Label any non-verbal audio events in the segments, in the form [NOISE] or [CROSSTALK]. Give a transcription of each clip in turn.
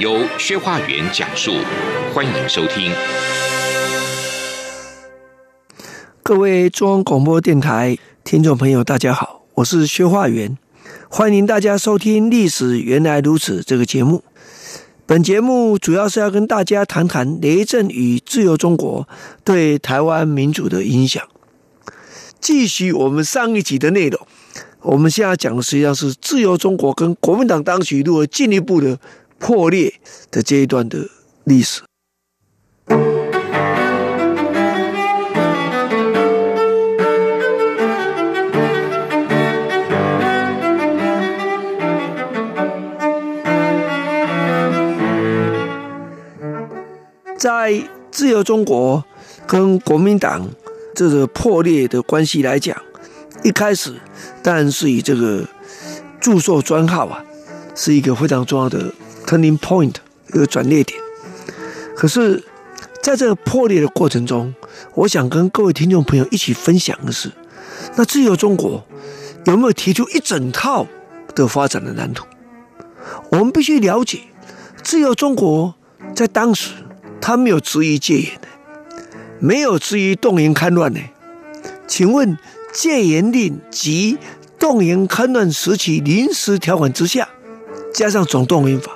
由薛化元讲述，欢迎收听。各位中央广播电台听众朋友，大家好，我是薛化元，欢迎大家收听《历史原来如此》这个节目。本节目主要是要跟大家谈谈雷震与自由中国对台湾民主的影响。继续我们上一集的内容，我们现在讲的实际上是自由中国跟国民党当局如何进一步的。破裂的这一段的历史，在自由中国跟国民党这个破裂的关系来讲，一开始当然是以这个祝寿专号啊，是一个非常重要的。Turning point 一个转捩点，可是，在这个破裂的过程中，我想跟各位听众朋友一起分享的是，那自由中国有没有提出一整套的发展的蓝图？我们必须了解，自由中国在当时他没有质疑戒严的，没有质疑动员戡乱的。请问戒严令及动员戡乱时期临时条款之下，加上总动员法。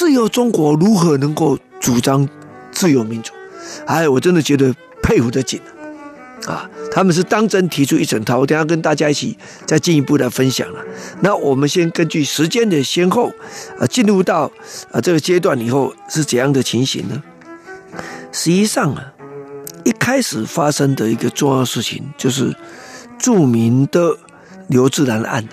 自由中国如何能够主张自由民主？哎，我真的觉得佩服的紧啊！他们是当真提出一整套，我等下跟大家一起再进一步来分享了。那我们先根据时间的先后，啊，进入到啊这个阶段以后是怎样的情形呢？实际上啊，一开始发生的一个重要事情就是著名的刘自然案。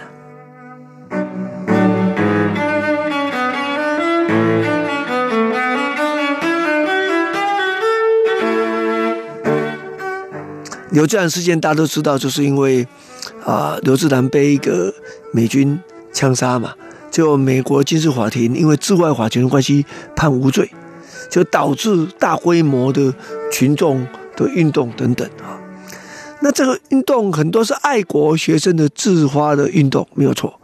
刘自然事件大家都知道，就是因为啊，刘志南被一个美军枪杀嘛，就美国军事法庭因为治外法权的关系判无罪，就导致大规模的群众的运动等等啊。那这个运动很多是爱国学生的自发的运动，没有错，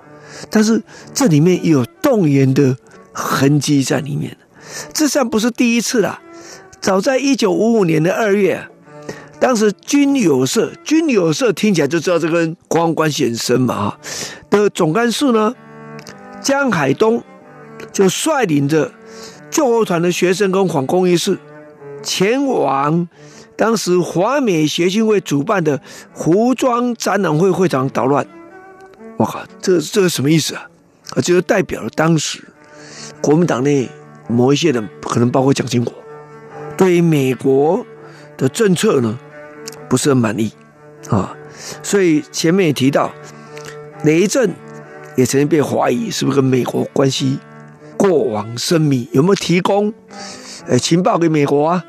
但是这里面有动员的痕迹在里面。这算不是第一次了，早在一九五五年的二月。当时军友社，军友社听起来就知道这跟国安关系很深嘛哈。的总干事呢，江海东就率领着救国团的学生跟反共义士，前往当时华美协进会主办的服装展览会会场捣乱。我靠，这这个什么意思啊？啊，就是代表了当时国民党内某一些人，可能包括蒋经国，对于美国的政策呢，不是很满意啊，所以前面也提到，雷震也曾经被怀疑是不是跟美国关系过往深密，有没有提供呃情报给美国啊？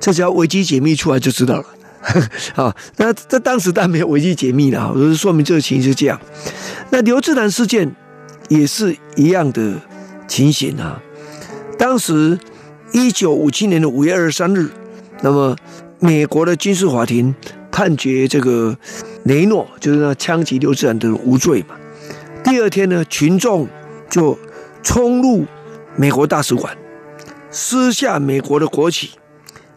这只要维基解密出来就知道了啊。[LAUGHS] 那在当时当然没有维基解密了，就是说明这个情形是这样。那刘志南事件也是一样的情形啊。当时一九五七年的五月二十三日，那么。美国的军事法庭判决这个雷诺就是那枪击刘志然的无罪嘛。第二天呢，群众就冲入美国大使馆，撕下美国的国旗，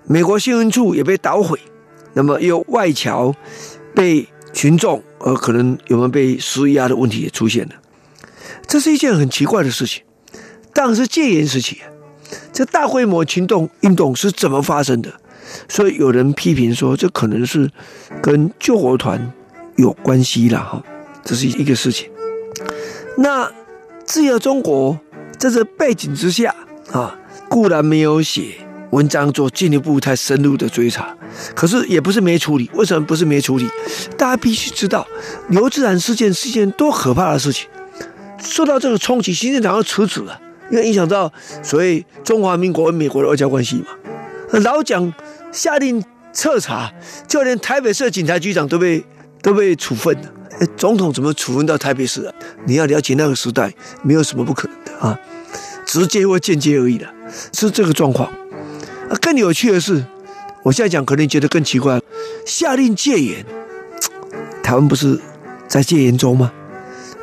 美国新闻处也被捣毁。那么又外侨被群众呃，可能有没有被施压的问题也出现了。这是一件很奇怪的事情。当时戒严时期，这大规模群众运动是怎么发生的？所以有人批评说，这可能是跟救国团有关系了哈，这是一个事情。那自由中国在这背景之下啊，固然没有写文章做进一步太深入的追查，可是也不是没处理。为什么不是没处理？大家必须知道，刘自然事件是一件多可怕的事情。受到这个冲击，行政长官辞职了，因为影响到所谓中华民国跟美国的外交关系嘛。老蒋下令彻查，就连台北市警察局长都被都被处分了。总统怎么处分到台北市啊？你要了解那个时代，没有什么不可能的啊，直接或间接而已的，是这个状况。啊，更有趣的是，我现在讲可能觉得更奇怪，下令戒严，台湾不是在戒严中吗？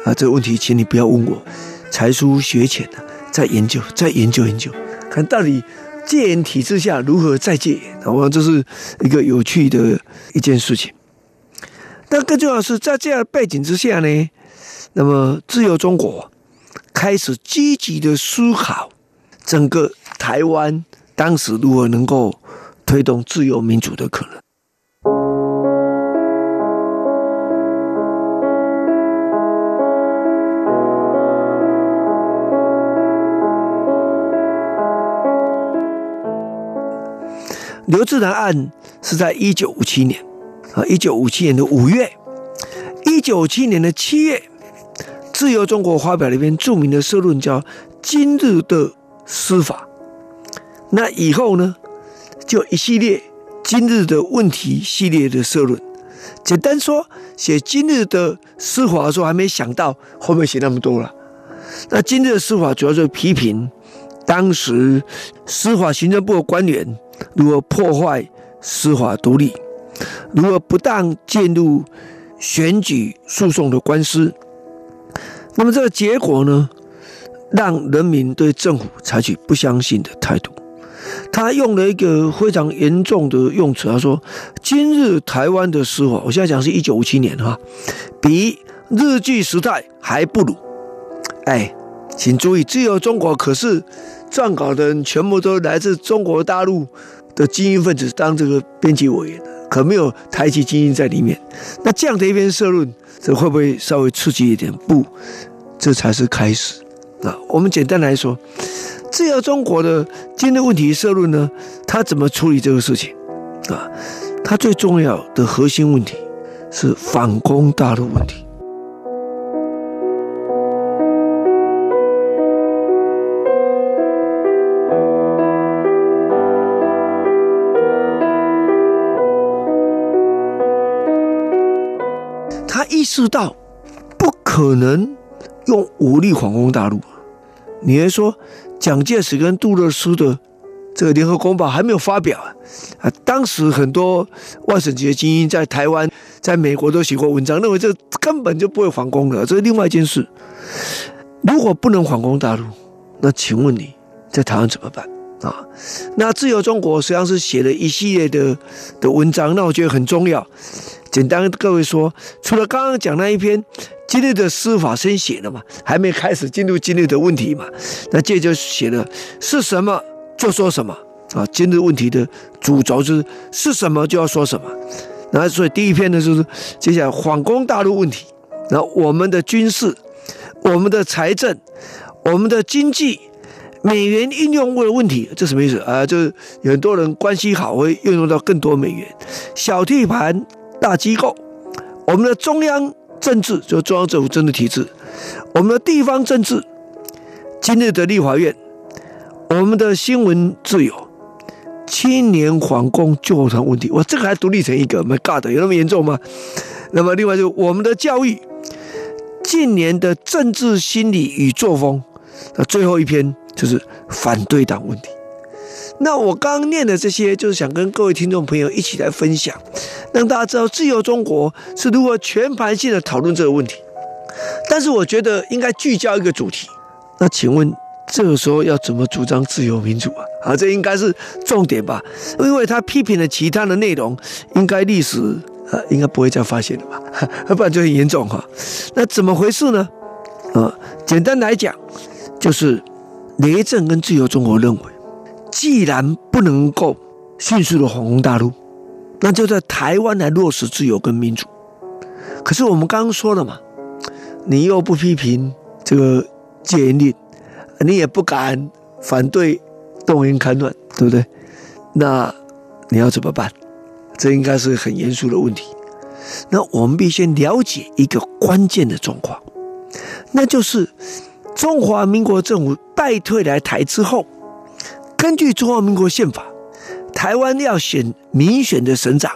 啊，这个问题，请你不要问我，才疏学浅的，在研究，在研究研究，看到底戒严体制下如何再戒严。我这是一个有趣的一件事情。但更重要的是，在这样的背景之下呢，那么自由中国开始积极的思考整个台湾当时如何能够推动自由民主的可能。刘志南案是在一九五七年。啊，一九五七年的五月，一九五七年的七月，自由中国发表了一篇著名的社论，叫《今日的司法》。那以后呢，就一系列今日的问题系列的社论。简单说，写今日的司法的时候，还没想到后面写那么多了。那今日的司法主要就是批评当时司法行政部的官员如何破坏司法独立。如何不当介入选举诉讼的官司？那么这个结果呢，让人民对政府采取不相信的态度。他用了一个非常严重的用词，他说：“今日台湾的司法，我现在讲是一九五七年哈，比日据时代还不如。”哎，请注意，自由中国可是撰稿的人全部都来自中国大陆的精英分子当这个编辑委员。可没有台籍精英在里面，那这样的一篇社论，这会不会稍微刺激一点？不，这才是开始。啊，我们简单来说，自由中国的今日问题社论呢，他怎么处理这个事情？啊，他最重要的核心问题是反攻大陆问题。知道不可能用武力反攻大陆。你还说蒋介石跟杜勒斯的这个联合公报还没有发表啊？当时很多外省籍的精英在台湾、在美国都写过文章，认为这根本就不会反攻的，这是另外一件事。如果不能反攻大陆，那请问你在台湾怎么办啊？那自由中国实际上是写了一系列的的文章，那我觉得很重要。简单各位说，除了刚刚讲那一篇今日的司法先写了嘛，还没开始进入今日的问题嘛，那这就写了是什么就说什么啊，今日问题的主轴就是是什么就要说什么，然后所以第一篇呢就是接下来反攻大陆问题，然后我们的军事、我们的财政、我们的经济、美元应用物的问题，这什么意思啊？就是很多人关系好会运用到更多美元，小地盘。大机构，我们的中央政治就中央政府政治体制，我们的地方政治，今日的立法院，我们的新闻自由，青年皇宫救团问题，我，这个还独立成一个，My God，有那么严重吗？那么另外就我们的教育，近年的政治心理与作风，那最后一篇就是反对党问题。那我刚念的这些，就是想跟各位听众朋友一起来分享，让大家知道自由中国是如何全盘性的讨论这个问题。但是我觉得应该聚焦一个主题。那请问这个时候要怎么主张自由民主啊？啊，这应该是重点吧？因为他批评的其他的内容，应该历史啊应该不会再发现了吧？要 [LAUGHS] 不然就很严重哈。那怎么回事呢？啊，简单来讲，就是雷震跟自由中国认为。既然不能够迅速的反攻大陆，那就在台湾来落实自由跟民主。可是我们刚刚说了嘛，你又不批评这个戒严令，你也不敢反对动员戡乱，对不对？那你要怎么办？这应该是很严肃的问题。那我们必须了解一个关键的状况，那就是中华民国政府败退来台之后，根据中华民国宪法，台湾要选民选的省长、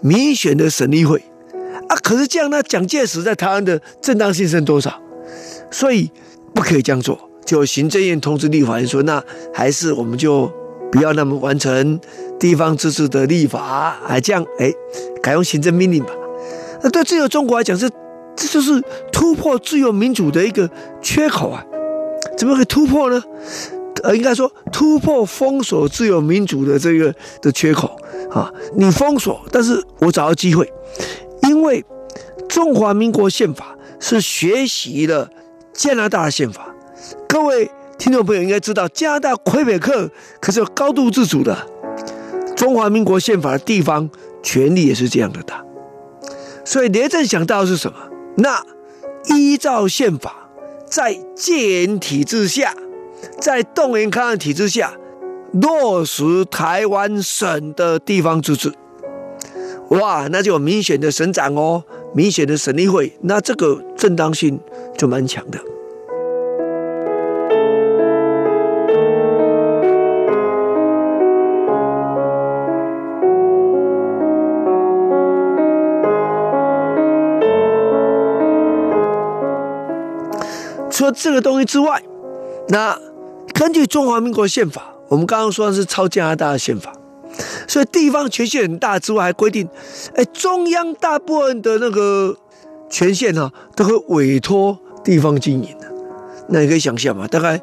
民选的省议会啊。可是这样，那蒋介石在台湾的正当性剩多少？所以不可以这样做。就行政院通知立法院说，那还是我们就不要那么完成地方自治的立法，啊这样哎，改用行政命令吧。那对自由中国来讲，是这就是突破自由民主的一个缺口啊！怎么可以突破呢？呃，应该说突破封锁自由民主的这个的缺口啊！你封锁，但是我找到机会，因为中华民国宪法是学习了加拿大的宪法。各位听众朋友应该知道，加拿大魁北克可是有高度自主的。中华民国宪法的地方权力也是这样的大。所以雷震想到的是什么？那依照宪法，在戒严体制下，在动员戡乱体制下，落实台湾省的地方自治，哇，那就有明显的省长哦，明显的省议会，那这个正当性就蛮强的。除了这个东西之外，那根据中华民国宪法，我们刚刚说的是抄加拿大的宪法，所以地方权限很大之外，还规定，哎，中央大部分的那个权限呢，都会委托地方经营的。那你可以想象嘛，大概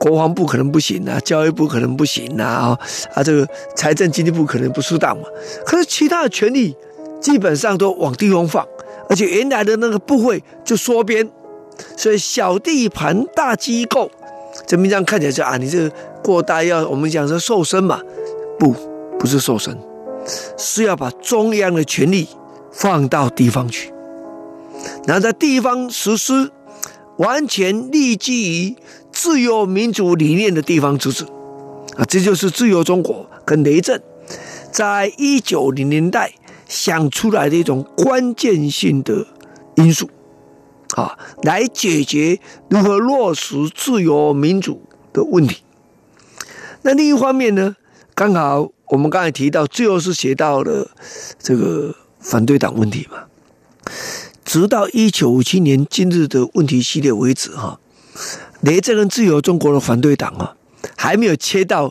国防部可能不行啊，教育部可能不行啊，啊，啊，这个财政经济部可能不适当嘛。可是其他的权力基本上都往地方放，而且原来的那个部会就缩编。所以小地盘大机构，这名章看起来是啊，你这个过大要我们讲说瘦身嘛？不，不是瘦身，是要把中央的权力放到地方去，然后在地方实施完全立基于自由民主理念的地方自治啊，这就是自由中国跟雷震在一九零年代想出来的一种关键性的因素。啊，来解决如何落实自由民主的问题。那另一方面呢，刚好我们刚才提到，最后是写到了这个反对党问题嘛。直到一九五七年今日的问题系列为止，哈，雷震跟自由中国的反对党啊，还没有切到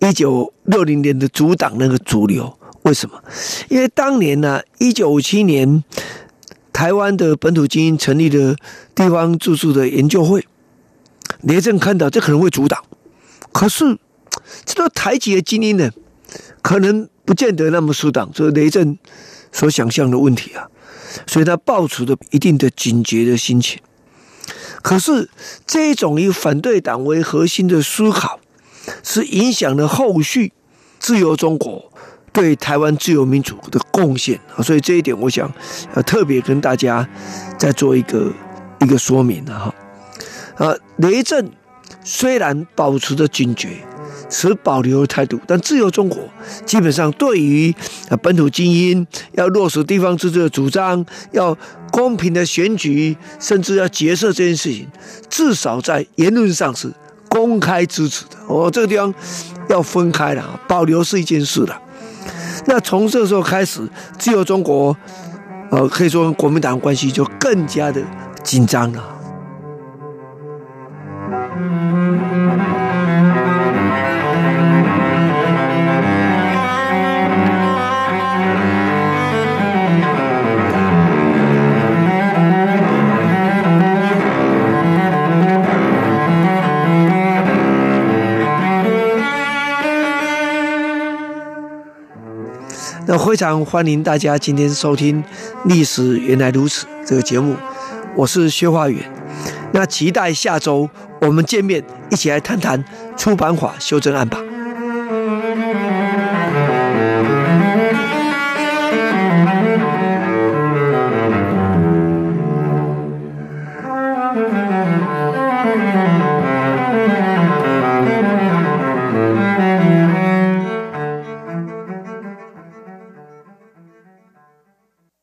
一九六零年的主党那个主流。为什么？因为当年呢，一九五七年。台湾的本土精英成立的地方住宿的研究会，雷震看到这可能会阻挡，可是这个台籍的精英呢，可能不见得那么适当，这是雷震所想象的问题啊，所以他抱持着一定的警觉的心情。可是这种以反对党为核心的思考，是影响了后续自由中国。对台湾自由民主的贡献啊，所以这一点我想要特别跟大家再做一个一个说明哈。呃，雷震虽然保持着警觉，持保留的态度，但自由中国基本上对于啊本土精英要落实地方自治的主张，要公平的选举，甚至要结社这件事情，至少在言论上是公开支持的。哦，这个地方要分开了，保留是一件事了。那从这时候开始，自由中国，呃，可以说跟国民党关系就更加的紧张了。非常欢迎大家今天收听《历史原来如此》这个节目，我是薛化远。那期待下周我们见面，一起来谈谈出版法修正案吧。